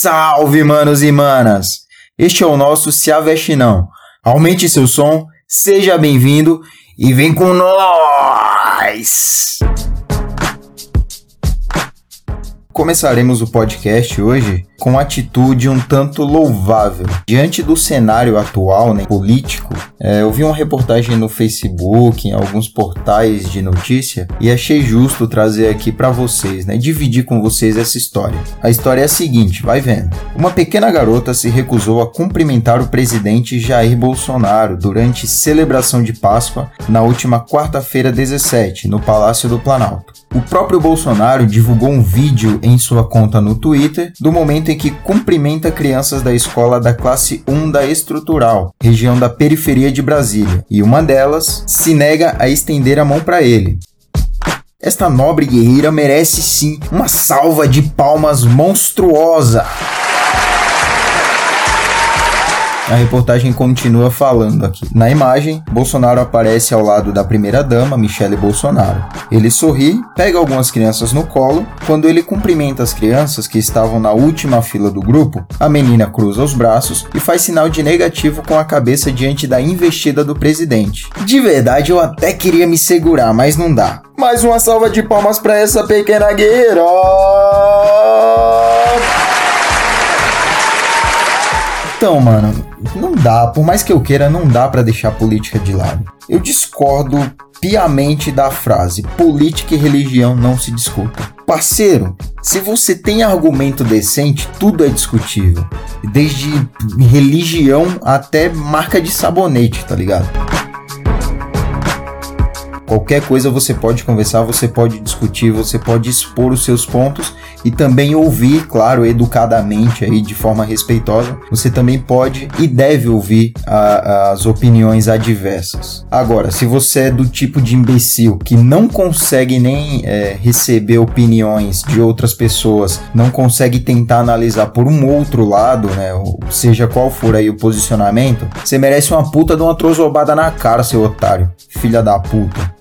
Salve, manos e manas! Este é o nosso Se Aveste Não. Aumente seu som, seja bem-vindo e vem com nós! Começaremos o podcast hoje com atitude um tanto louvável. Diante do cenário atual né, político, é, eu vi uma reportagem no Facebook, em alguns portais de notícia, e achei justo trazer aqui para vocês, né, dividir com vocês essa história. A história é a seguinte, vai vendo. Uma pequena garota se recusou a cumprimentar o presidente Jair Bolsonaro durante celebração de Páscoa na última quarta-feira 17, no Palácio do Planalto. O próprio Bolsonaro divulgou um vídeo em sua conta no Twitter do momento que cumprimenta crianças da escola da classe 1 da Estrutural, região da periferia de Brasília, e uma delas se nega a estender a mão para ele. Esta nobre guerreira merece sim uma salva de palmas monstruosa. A reportagem continua falando aqui. Na imagem, Bolsonaro aparece ao lado da primeira-dama, Michele Bolsonaro. Ele sorri, pega algumas crianças no colo. Quando ele cumprimenta as crianças que estavam na última fila do grupo, a menina cruza os braços e faz sinal de negativo com a cabeça diante da investida do presidente. De verdade, eu até queria me segurar, mas não dá. Mais uma salva de palmas para essa pequena guerreira! Então, mano, não dá, por mais que eu queira, não dá para deixar a política de lado. Eu discordo piamente da frase: política e religião não se discutem. Parceiro, se você tem argumento decente, tudo é discutível. Desde religião até marca de sabonete, tá ligado? Qualquer coisa você pode conversar, você pode discutir, você pode expor os seus pontos e também ouvir, claro, educadamente aí de forma respeitosa. Você também pode e deve ouvir a, as opiniões adversas. Agora, se você é do tipo de imbecil que não consegue nem é, receber opiniões de outras pessoas, não consegue tentar analisar por um outro lado, né, seja qual for aí o posicionamento, você merece uma puta de uma trozobada na cara, seu otário, filha da puta.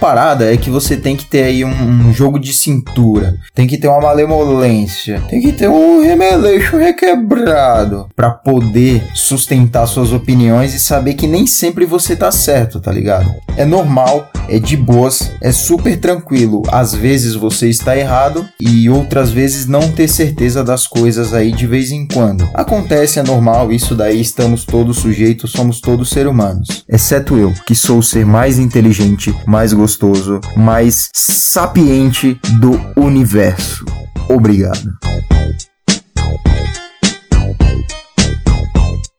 Parada é que você tem que ter aí um, um, jogo de cintura, tem que ter uma malemolência, tem que ter um remeleixo requebrado para poder sustentar suas opiniões e saber que nem sempre você tá certo, tá ligado? É normal, é de boas, é super tranquilo. Às vezes você está errado e outras vezes não ter certeza das coisas aí de vez em quando. Acontece, é normal, isso daí estamos todos sujeitos, somos todos seres humanos. Exceto eu, que sou o ser mais inteligente, mais gostoso, mais sapiente do universo. Obrigado.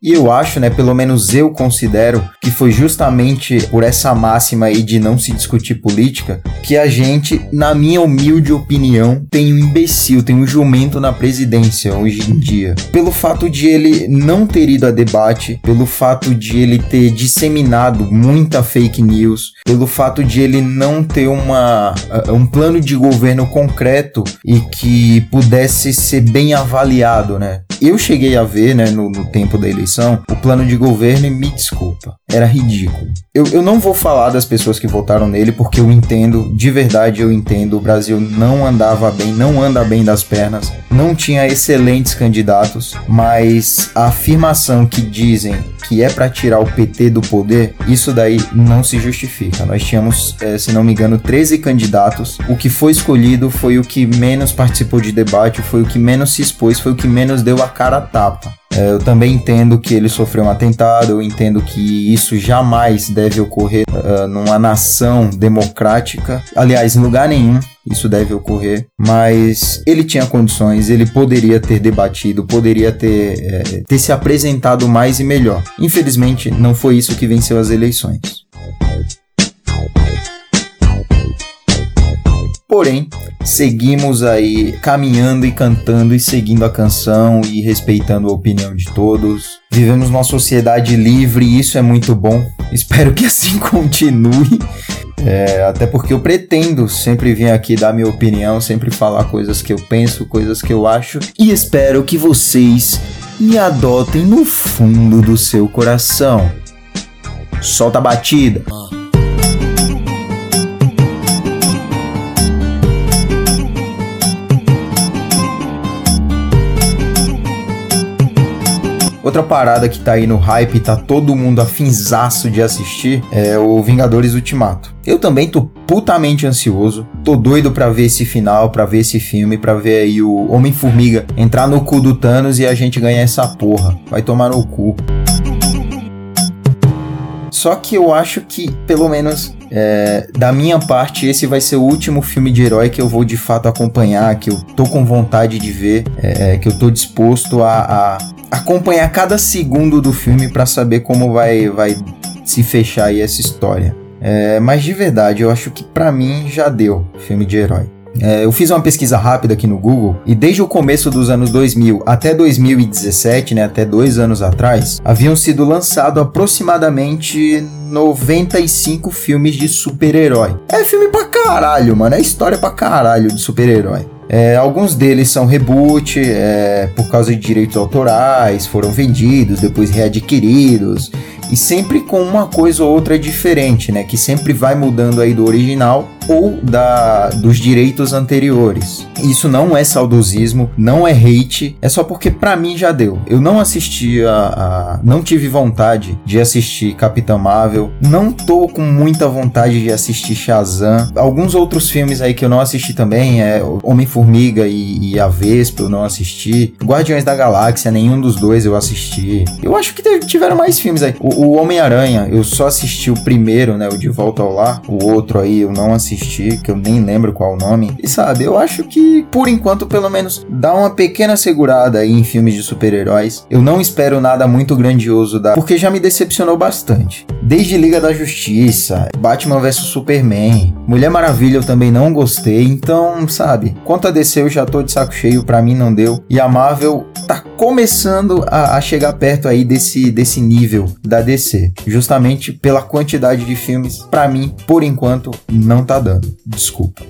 E eu acho, né, pelo menos eu considero que foi justamente por essa máxima aí de não se discutir política que a gente, na minha humilde opinião, tem um imbecil, tem um jumento na presidência hoje em dia. Pelo fato de ele não ter ido a debate, pelo fato de ele ter disseminado muita fake news, pelo fato de ele não ter uma, um plano de governo concreto e que pudesse ser bem avaliado, né? Eu cheguei a ver, né, no, no tempo da eleição o plano de governo, e me era ridículo. Eu, eu não vou falar das pessoas que votaram nele, porque eu entendo, de verdade eu entendo, o Brasil não andava bem, não anda bem das pernas, não tinha excelentes candidatos, mas a afirmação que dizem que é para tirar o PT do poder, isso daí não se justifica. Nós tínhamos, é, se não me engano, 13 candidatos. O que foi escolhido foi o que menos participou de debate, foi o que menos se expôs, foi o que menos deu a cara a tapa. É, eu também entendo que ele sofreu um atentado, eu entendo que isso jamais deve ocorrer uh, numa nação democrática. Aliás, em lugar nenhum isso deve ocorrer, mas ele tinha condições, ele poderia ter debatido, poderia ter, é, ter se apresentado mais e melhor. Infelizmente, não foi isso que venceu as eleições. Porém, seguimos aí caminhando e cantando e seguindo a canção e respeitando a opinião de todos. Vivemos numa sociedade livre e isso é muito bom. Espero que assim continue. É, até porque eu pretendo sempre vir aqui dar minha opinião, sempre falar coisas que eu penso, coisas que eu acho. E espero que vocês me adotem no fundo do seu coração. Solta a batida. Outra parada que tá aí no hype, tá todo mundo afinzaço de assistir, é o Vingadores Ultimato. Eu também tô putamente ansioso, tô doido pra ver esse final, pra ver esse filme, pra ver aí o Homem-Formiga entrar no cu do Thanos e a gente ganhar essa porra. Vai tomar no cu. Só que eu acho que, pelo menos é, da minha parte, esse vai ser o último filme de herói que eu vou de fato acompanhar, que eu tô com vontade de ver, é, que eu tô disposto a, a acompanhar cada segundo do filme para saber como vai, vai se fechar aí essa história. É, mas de verdade, eu acho que para mim já deu filme de herói. É, eu fiz uma pesquisa rápida aqui no Google e desde o começo dos anos 2000 até 2017, né, até dois anos atrás, haviam sido lançados aproximadamente 95 filmes de super-herói. É filme pra caralho, mano. É história pra caralho de super-herói. É, alguns deles são reboot, é, por causa de direitos autorais, foram vendidos, depois readquiridos, e sempre com uma coisa ou outra diferente, né? Que sempre vai mudando aí do original ou da, dos direitos anteriores. Isso não é saudosismo, não é hate, é só porque para mim já deu. Eu não assisti a, a, não tive vontade de assistir Capitã Marvel, não tô com muita vontade de assistir Shazam. Alguns outros filmes aí que eu não assisti também é Homem-Formiga e, e, a Vespa eu não assisti. Guardiões da Galáxia, nenhum dos dois eu assisti. Eu acho que tiveram mais filmes aí. O, o Homem-Aranha, eu só assisti o primeiro, né, o De Volta ao Lar. O outro aí eu não assisti que eu nem lembro qual o nome. E sabe, eu acho que, por enquanto, pelo menos, dá uma pequena segurada aí em filmes de super-heróis. Eu não espero nada muito grandioso da. Porque já me decepcionou bastante. Desde Liga da Justiça, Batman vs Superman, Mulher Maravilha eu também não gostei. Então, sabe, quanto a DC eu já tô de saco cheio, pra mim não deu. E a Marvel tá começando a, a chegar perto aí desse, desse nível da DC. Justamente pela quantidade de filmes, para mim, por enquanto, não tá dando. Desculpa.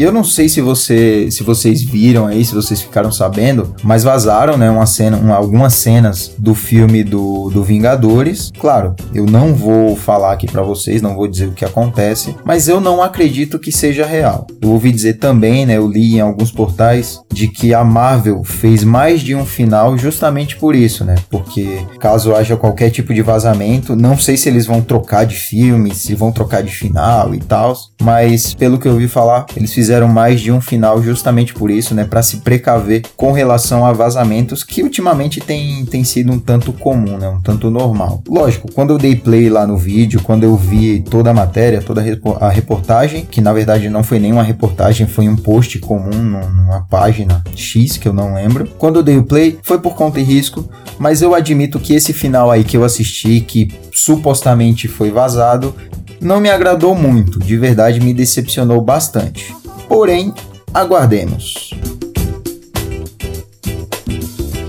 E eu não sei se você, se vocês viram aí, se vocês ficaram sabendo, mas vazaram, né, uma cena, uma, algumas cenas do filme do, do Vingadores. Claro, eu não vou falar aqui para vocês, não vou dizer o que acontece, mas eu não acredito que seja real. Eu ouvi dizer também, né, eu li em alguns portais de que a Marvel fez mais de um final justamente por isso, né? Porque caso haja qualquer tipo de vazamento, não sei se eles vão trocar de filme, se vão trocar de final e tal, mas pelo que eu ouvi falar, eles fizeram fizeram mais de um final justamente por isso, né, para se precaver com relação a vazamentos que ultimamente tem, tem sido um tanto comum, né, um tanto normal. Lógico, quando eu dei play lá no vídeo, quando eu vi toda a matéria, toda a reportagem, que na verdade não foi nenhuma reportagem, foi um post comum numa página X que eu não lembro. Quando eu dei o play, foi por conta e risco, mas eu admito que esse final aí que eu assisti, que supostamente foi vazado, não me agradou muito, de verdade me decepcionou bastante. Porém, aguardemos.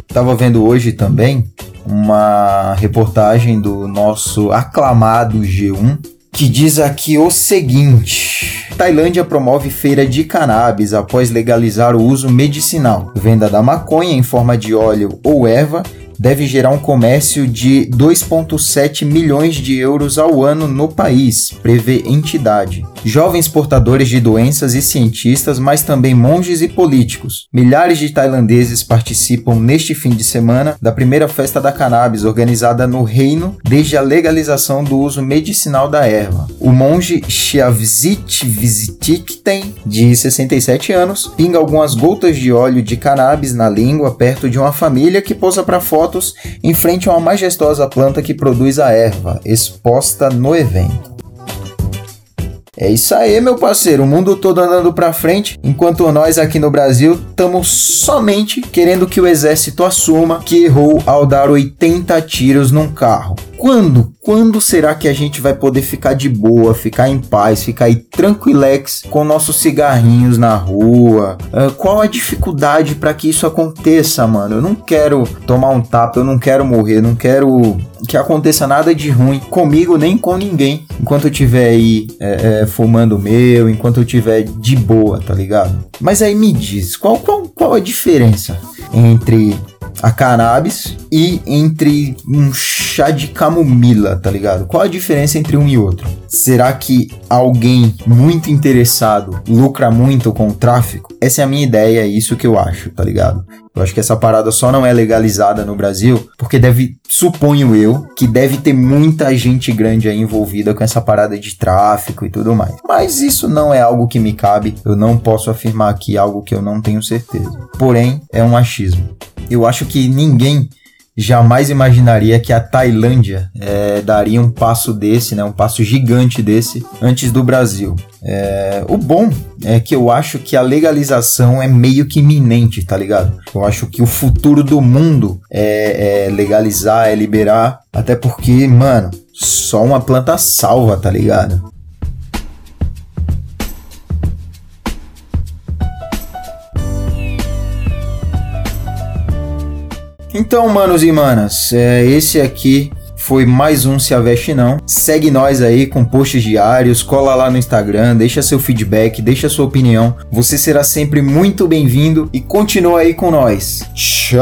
Estava vendo hoje também uma reportagem do nosso aclamado G1 que diz aqui o seguinte: Tailândia promove feira de cannabis após legalizar o uso medicinal. Venda da maconha em forma de óleo ou erva deve gerar um comércio de 2,7 milhões de euros ao ano no país, prevê entidade. Jovens portadores de doenças e cientistas, mas também monges e políticos. Milhares de tailandeses participam neste fim de semana da primeira festa da cannabis organizada no reino desde a legalização do uso medicinal da erva. O monge Shavzit Visitikten, de 67 anos, pinga algumas gotas de óleo de cannabis na língua perto de uma família que posa para foto fotos em frente a uma majestosa planta que produz a erva, exposta no evento. É isso aí, meu parceiro. O mundo todo andando para frente, enquanto nós aqui no Brasil estamos somente querendo que o exército assuma que errou ao dar 80 tiros num carro. Quando? Quando será que a gente vai poder ficar de boa, ficar em paz, ficar aí tranquilex com nossos cigarrinhos na rua? Uh, qual a dificuldade para que isso aconteça, mano? Eu não quero tomar um tapa, eu não quero morrer, não quero que aconteça nada de ruim comigo nem com ninguém. Enquanto eu tiver aí é, é, fumando meu, enquanto eu tiver de boa, tá ligado? Mas aí me diz, qual, qual, qual a diferença entre a cannabis e entre um chá de camomila, tá ligado? Qual a diferença entre um e outro? Será que alguém muito interessado lucra muito com o tráfico? Essa é a minha ideia, é isso que eu acho, tá ligado? Eu acho que essa parada só não é legalizada no Brasil porque deve, suponho eu, que deve ter muita gente grande aí envolvida com essa parada de tráfico e tudo mais. Mas isso não é algo que me cabe, eu não posso afirmar aqui algo que eu não tenho certeza. Porém, é um achismo. Eu acho que ninguém jamais imaginaria que a Tailândia é, daria um passo desse, né, um passo gigante desse antes do Brasil. É, o bom é que eu acho que a legalização é meio que iminente, tá ligado? Eu acho que o futuro do mundo é, é legalizar, é liberar, até porque, mano, só uma planta salva, tá ligado? Então, manos e manas, é, esse aqui foi mais um Se Aveste Não. Segue nós aí com posts diários, cola lá no Instagram, deixa seu feedback, deixa sua opinião. Você será sempre muito bem-vindo e continua aí com nós. Tchau!